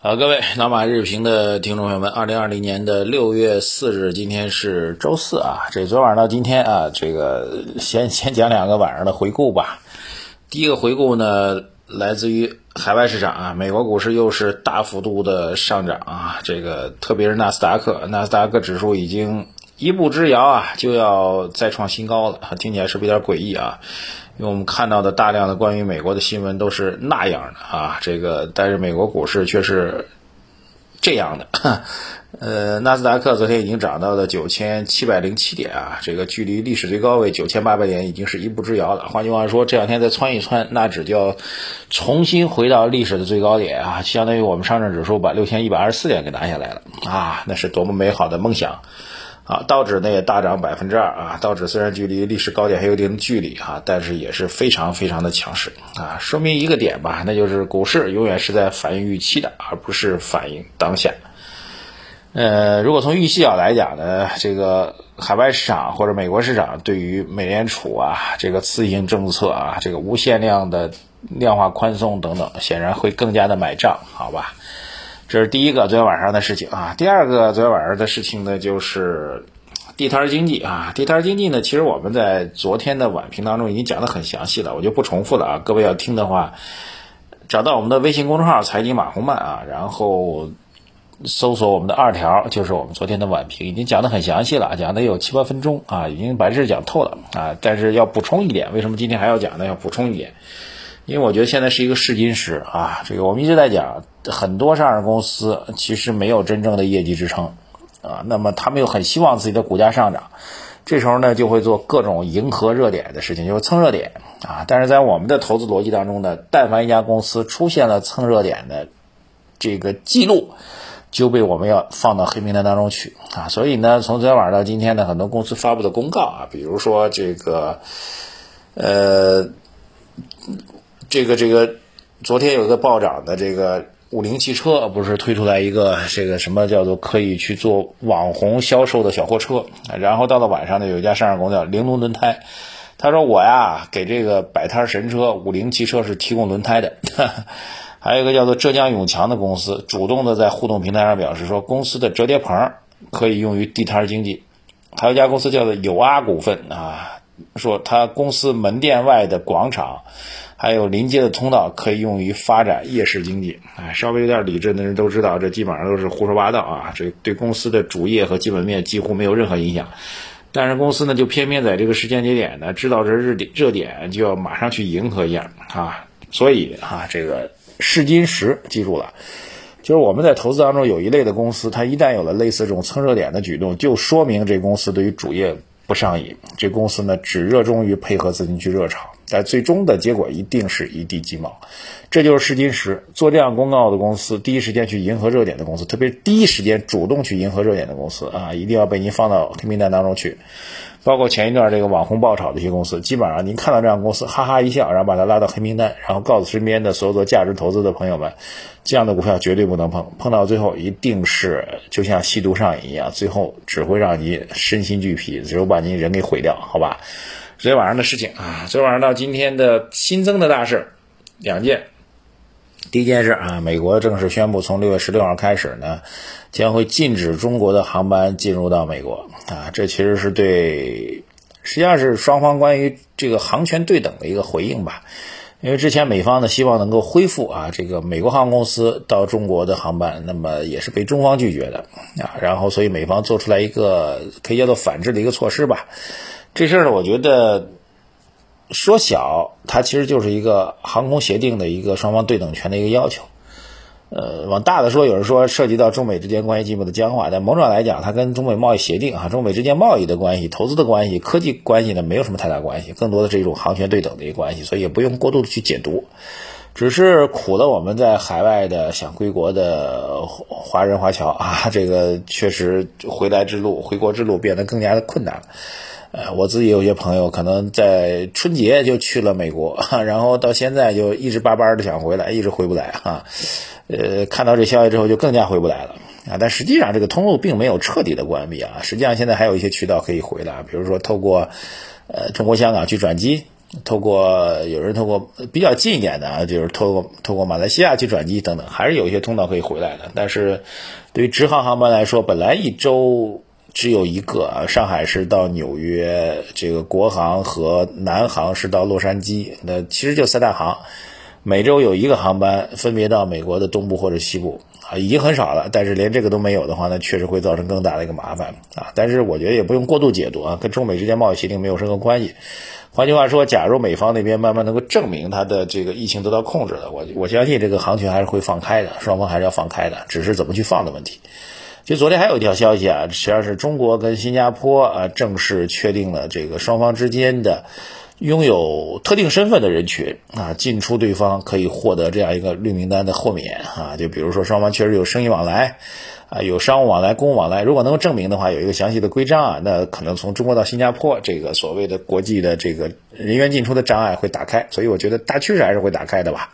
好，各位老马日评的听众朋友们，二零二零年的六月四日，今天是周四啊。这昨晚到今天啊，这个先 先讲两个晚上的回顾吧。第一个回顾呢，来自于海外市场啊，美国股市又是大幅度的上涨啊。这个特别是纳斯达克，纳斯达克指数已经一步之遥啊，就要再创新高了。听起来是不是有点诡异啊？因为我们看到的大量的关于美国的新闻都是那样的啊，这个但是美国股市却是这样的，呃，纳斯达克昨天已经涨到了九千七百零七点啊，这个距离历史最高位九千八百点已经是一步之遥了。换句话说，这两天再窜一窜，那只叫重新回到历史的最高点啊，相当于我们上证指数把六千一百二十四点给拿下来了啊，那是多么美好的梦想！啊，道指呢也大涨百分之二啊，道指虽然距离历史高点还有一定距离哈，但是也是非常非常的强势啊，说明一个点吧，那就是股市永远是在反映预期的，而不是反映当下。呃，如果从预期角来讲呢，这个海外市场或者美国市场对于美联储啊这个刺激性政策啊，这个无限量的量化宽松等等，显然会更加的买账，好吧？这是第一个昨天晚上的事情啊，第二个昨天晚上的事情呢，就是地摊经济啊，地摊经济呢，其实我们在昨天的晚评当中已经讲的很详细了，我就不重复了啊。各位要听的话，找到我们的微信公众号“财经马红漫”啊，然后搜索我们的二条，就是我们昨天的晚评，已经讲的很详细了，讲的有七八分钟啊，已经把这事讲透了啊。但是要补充一点，为什么今天还要讲呢？要补充一点。因为我觉得现在是一个试金石啊，这个我们一直在讲，很多上市公司其实没有真正的业绩支撑啊，那么他们又很希望自己的股价上涨，这时候呢就会做各种迎合热点的事情，就是蹭热点啊。但是在我们的投资逻辑当中呢，但凡一家公司出现了蹭热点的这个记录，就被我们要放到黑名单当中去啊。所以呢，从昨天晚上到今天呢，很多公司发布的公告啊，比如说这个，呃。这个这个，昨天有一个暴涨的这个五菱汽车，不是推出来一个这个什么叫做可以去做网红销售的小货车，然后到了晚上呢，有一家上市公司叫玲珑轮胎，他说我呀给这个摆摊神车五菱汽车是提供轮胎的，还有一个叫做浙江永强的公司，主动的在互动平台上表示说公司的折叠棚可以用于地摊经济，还有一家公司叫做友阿股份啊，说他公司门店外的广场。还有临街的通道可以用于发展夜市经济，哎，稍微有点理智的人都知道，这基本上都是胡说八道啊！这对公司的主业和基本面几乎没有任何影响。但是公司呢，就偏偏在这个时间节点呢，知道这热点热点就要马上去迎合一下啊！所以啊，这个试金石记住了，就是我们在投资当中有一类的公司，它一旦有了类似这种蹭热点的举动，就说明这公司对于主业不上瘾，这公司呢只热衷于配合资金去热炒。但最终的结果一定是一地鸡毛，这就是试金石。做这样公告的公司，第一时间去迎合热点的公司，特别第一时间主动去迎合热点的公司啊，一定要被您放到黑名单当中去。包括前一段这个网红爆炒的一些公司，基本上您看到这样公司，哈哈一笑，然后把它拉到黑名单，然后告诉身边的所有做价值投资的朋友们，这样的股票绝对不能碰，碰到最后一定是就像吸毒上瘾一样，最后只会让你身心俱疲，最后把您人给毁掉，好吧？昨天晚上的事情啊，昨天晚上到今天的新增的大事两件。第一件事啊，美国正式宣布，从六月十六号开始呢，将会禁止中国的航班进入到美国啊。这其实是对，实际上是双方关于这个航权对等的一个回应吧。因为之前美方呢希望能够恢复啊这个美国航空公司到中国的航班，那么也是被中方拒绝的啊。然后所以美方做出来一个可以叫做反制的一个措施吧。这事儿呢，我觉得说小，它其实就是一个航空协定的一个双方对等权的一个要求。呃，往大的说，有人说涉及到中美之间关系进一步的僵化，但某种来讲，它跟中美贸易协定啊、中美之间贸易的关系、投资的关系、科技关系呢，没有什么太大关系，更多的是一种航权对等的一个关系，所以也不用过度的去解读。只是苦了我们在海外的想归国的华人华侨啊，这个确实回来之路、回国之路变得更加的困难了。呃，我自己有些朋友可能在春节就去了美国，然后到现在就一直巴巴的想回来，一直回不来哈。呃，看到这消息之后就更加回不来了啊。但实际上这个通路并没有彻底的关闭啊，实际上现在还有一些渠道可以回来，比如说透过呃中国香港去转机透过有人透过比较近一点的啊，就是透过透过马来西亚去转机等等，还是有一些通道可以回来的。但是对于直航航班来说，本来一周只有一个啊，上海是到纽约，这个国航和南航是到洛杉矶，那其实就三大航，每周有一个航班分别到美国的东部或者西部啊，已经很少了。但是连这个都没有的话，那确实会造成更大的一个麻烦啊。但是我觉得也不用过度解读啊，跟中美之间贸易协定没有任何关系。换句话说，假如美方那边慢慢能够证明它的这个疫情得到控制了，我我相信这个航权还是会放开的，双方还是要放开的，只是怎么去放的问题。就昨天还有一条消息啊，实际上是中国跟新加坡啊正式确定了这个双方之间的拥有特定身份的人群啊进出对方可以获得这样一个绿名单的豁免啊，就比如说双方确实有生意往来。啊，有商务往来、公务往来，如果能够证明的话，有一个详细的规章啊，那可能从中国到新加坡这个所谓的国际的这个人员进出的障碍会打开，所以我觉得大趋势还是会打开的吧。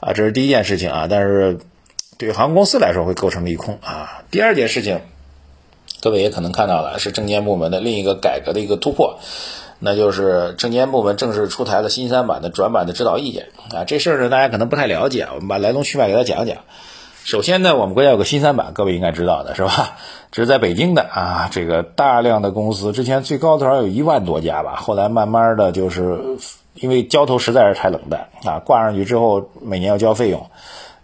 啊，这是第一件事情啊，但是对航空公司来说会构成利空啊。第二件事情，各位也可能看到了，是证监部门的另一个改革的一个突破，那就是证监部门正式出台了新三板的转板的指导意见啊。这事儿呢，大家可能不太了解，我们把来龙去脉给大家讲讲。首先呢，我们国家有个新三板，各位应该知道的是吧？这是在北京的啊，这个大量的公司，之前最高多少有一万多家吧，后来慢慢的就是因为交投实在是太冷淡啊，挂上去之后每年要交费用，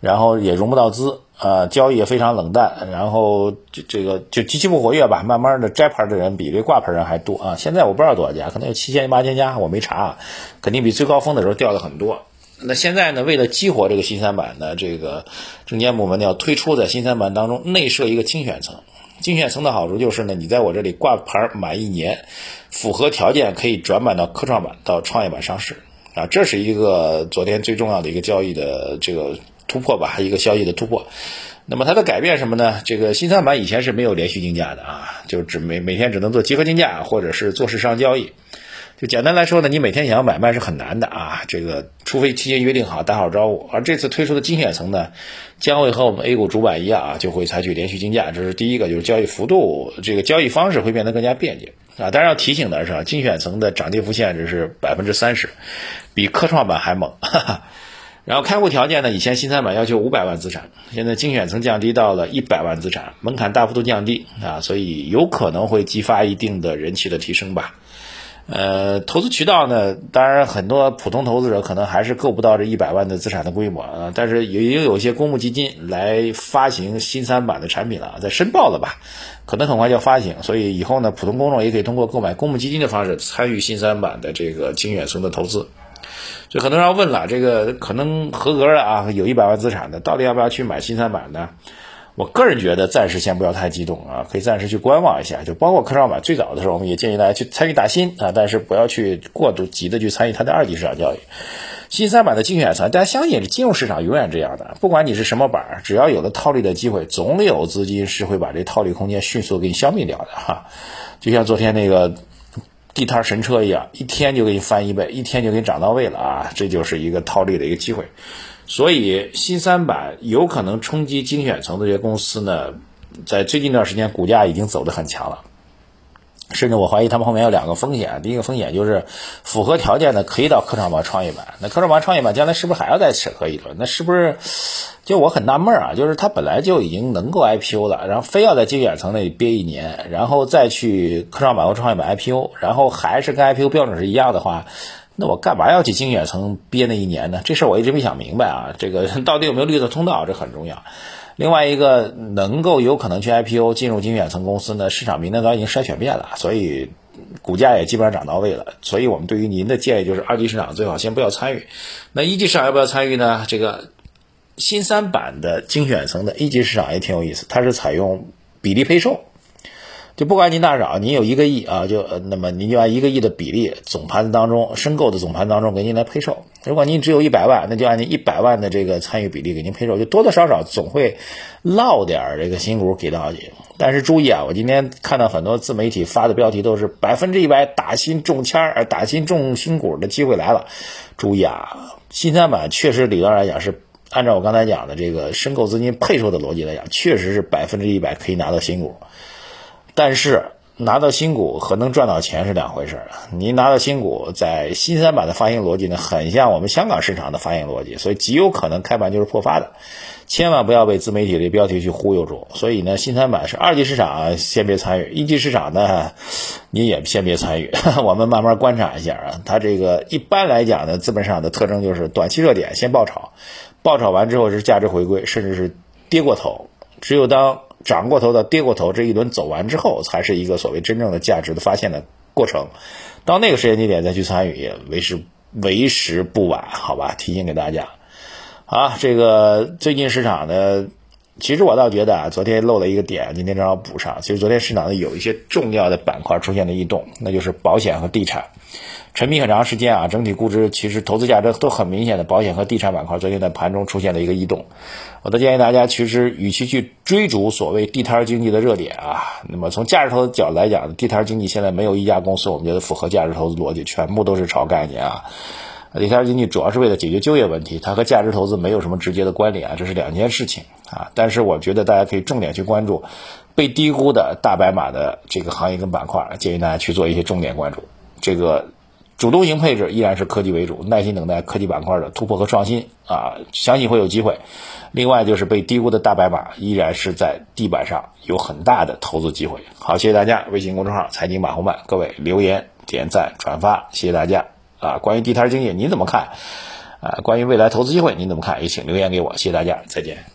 然后也融不到资啊，交易也非常冷淡，然后这这个就极其不活跃吧，慢慢的摘牌的人比这挂牌人还多啊。现在我不知道多少家，可能有七千八千家，我没查，肯定比最高峰的时候掉了很多。那现在呢？为了激活这个新三板呢，这个证监部门要推出在新三板当中内设一个精选层。精选层的好处就是呢，你在我这里挂牌满一年，符合条件可以转板到科创板、到创业板上市啊。这是一个昨天最重要的一个交易的这个突破吧，一个交易的突破。那么它的改变什么呢？这个新三板以前是没有连续竞价的啊，就只每每天只能做集合竞价或者是做市商交易。就简单来说呢，你每天想要买卖是很难的啊，这个除非提前约定好打好招呼。而这次推出的精选层呢，将会和我们 A 股主板一样啊，就会采取连续竞价，这是第一个，就是交易幅度，这个交易方式会变得更加便捷啊。当然要提醒的是啊，精选层的涨跌幅限制是百分之三十，比科创板还猛。哈哈。然后开户条件呢，以前新三板要求五百万资产，现在精选层降低到了一百万资产，门槛大幅度降低啊，所以有可能会激发一定的人气的提升吧。呃，投资渠道呢，当然很多普通投资者可能还是够不到这一百万的资产的规模啊，但是也也有一些公募基金来发行新三板的产品了，在申报了吧，可能很快就要发行，所以以后呢，普通公众也可以通过购买公募基金的方式参与新三板的这个精选层的投资。就很多人要问了，这个可能合格的啊，有一百万资产的，到底要不要去买新三板呢？我个人觉得暂时先不要太激动啊，可以暂时去观望一下。就包括科创板最早的时候，我们也建议大家去参与大新啊，但是不要去过度急的去参与它的二级市场交易。新三板的精选层，大家相信金融市场永远这样的，不管你是什么板，只要有了套利的机会，总有资金是会把这套利空间迅速给你消灭掉的哈。就像昨天那个地摊神车一样，一天就给你翻一倍，一天就给你涨到位了啊，这就是一个套利的一个机会。所以新三板有可能冲击精选层的这些公司呢，在最近一段时间股价已经走得很强了，甚至我怀疑他们后面有两个风险。第一个风险就是符合条件的可以到科创板、创业板，那科创板、创业板将来是不是还要再审核一轮？那是不是？就我很纳闷啊，就是它本来就已经能够 IPO 了，然后非要在精选层那里憋一年，然后再去科创板或创业板 IPO，然后还是跟 IPO 标准是一样的话。那我干嘛要去精选层憋那一年呢？这事儿我一直没想明白啊。这个 到底有没有绿色通道，这很重要。另外一个能够有可能去 IPO 进入精选层公司呢，市场名单早已经筛选遍了，所以股价也基本上涨到位了。所以我们对于您的建议就是，二级市场最好先不要参与。那一级市场要不要参与呢？这个新三板的精选层的一级市场也挺有意思，它是采用比例配售。就不管您大少，您有一个亿啊，就那么您就按一个亿的比例总盘子当中申购的总盘子当中给您来配售。如果您只有一百万，那就按您一百万的这个参与比例给您配售，就多多少少总会落点这个新股给到你。但是注意啊，我今天看到很多自媒体发的标题都是百分之一百打新中签儿、打新中新股的机会来了。注意啊，新三板确实理论上来讲是按照我刚才讲的这个申购资金配售的逻辑来讲，确实是百分之一百可以拿到新股。但是拿到新股和能赚到钱是两回事儿。您拿到新股，在新三板的发行逻辑呢，很像我们香港市场的发行逻辑，所以极有可能开盘就是破发的。千万不要被自媒体的标题去忽悠住。所以呢，新三板是二级市场，先别参与；一级市场呢，你也先别参与。我们慢慢观察一下啊。它这个一般来讲呢，资本市场的特征就是短期热点先爆炒，爆炒完之后是价值回归，甚至是跌过头。只有当涨过头的跌过头这一轮走完之后，才是一个所谓真正的价值的发现的过程。到那个时间节点再去参与，也为时为时不晚，好吧？提醒给大家。啊，这个最近市场的，其实我倒觉得啊，昨天漏了一个点，今天正好补上。其实昨天市场呢有一些重要的板块出现了异动，那就是保险和地产。沉迷很长时间啊，整体估值其实投资价值都很明显的保险和地产板块，昨天在盘中出现了一个异动。我都建议大家，其实与其去追逐所谓地摊经济的热点啊，那么从价值投资角度来讲，地摊经济现在没有一家公司我们觉得符合价值投资逻辑，全部都是炒概念啊。地摊经济主要是为了解决就业问题，它和价值投资没有什么直接的关联啊，这是两件事情啊。但是我觉得大家可以重点去关注被低估的大白马的这个行业跟板块，建议大家去做一些重点关注。这个主动型配置依然是科技为主，耐心等待科技板块的突破和创新啊，相信会有机会。另外就是被低估的大白马依然是在地板上有很大的投资机会。好，谢谢大家，微信公众号财经马红漫，各位留言点赞转发，谢谢大家。啊，关于地摊经济，你怎么看？啊，关于未来投资机会，你怎么看？也请留言给我，谢谢大家，再见。